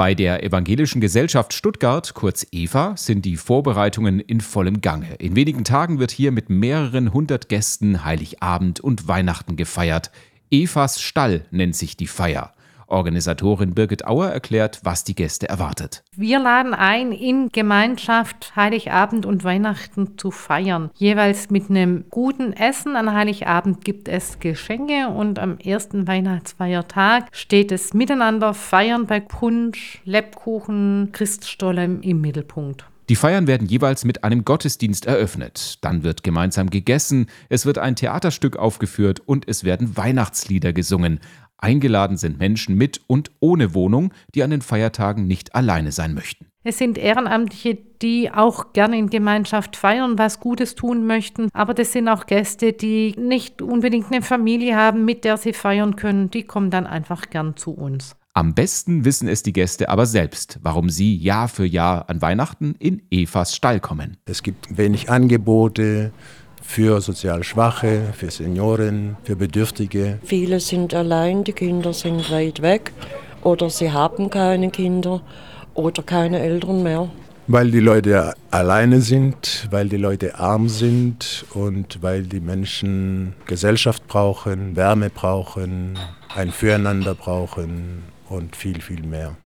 Bei der Evangelischen Gesellschaft Stuttgart, kurz EVA, sind die Vorbereitungen in vollem Gange. In wenigen Tagen wird hier mit mehreren hundert Gästen Heiligabend und Weihnachten gefeiert. Evas Stall nennt sich die Feier. Organisatorin Birgit Auer erklärt, was die Gäste erwartet. Wir laden ein, in Gemeinschaft Heiligabend und Weihnachten zu feiern. Jeweils mit einem guten Essen. An Heiligabend gibt es Geschenke und am ersten Weihnachtsfeiertag steht es miteinander feiern bei Punsch, Lebkuchen, Christstollen im Mittelpunkt. Die Feiern werden jeweils mit einem Gottesdienst eröffnet. Dann wird gemeinsam gegessen, es wird ein Theaterstück aufgeführt und es werden Weihnachtslieder gesungen. Eingeladen sind Menschen mit und ohne Wohnung, die an den Feiertagen nicht alleine sein möchten. Es sind Ehrenamtliche, die auch gerne in Gemeinschaft feiern, was Gutes tun möchten. Aber das sind auch Gäste, die nicht unbedingt eine Familie haben, mit der sie feiern können. Die kommen dann einfach gern zu uns. Am besten wissen es die Gäste aber selbst, warum sie Jahr für Jahr an Weihnachten in Evas Stall kommen. Es gibt wenig Angebote, für sozial Schwache, für Senioren, für Bedürftige. Viele sind allein, die Kinder sind weit weg oder sie haben keine Kinder oder keine Eltern mehr. Weil die Leute alleine sind, weil die Leute arm sind und weil die Menschen Gesellschaft brauchen, Wärme brauchen, ein Füreinander brauchen und viel, viel mehr.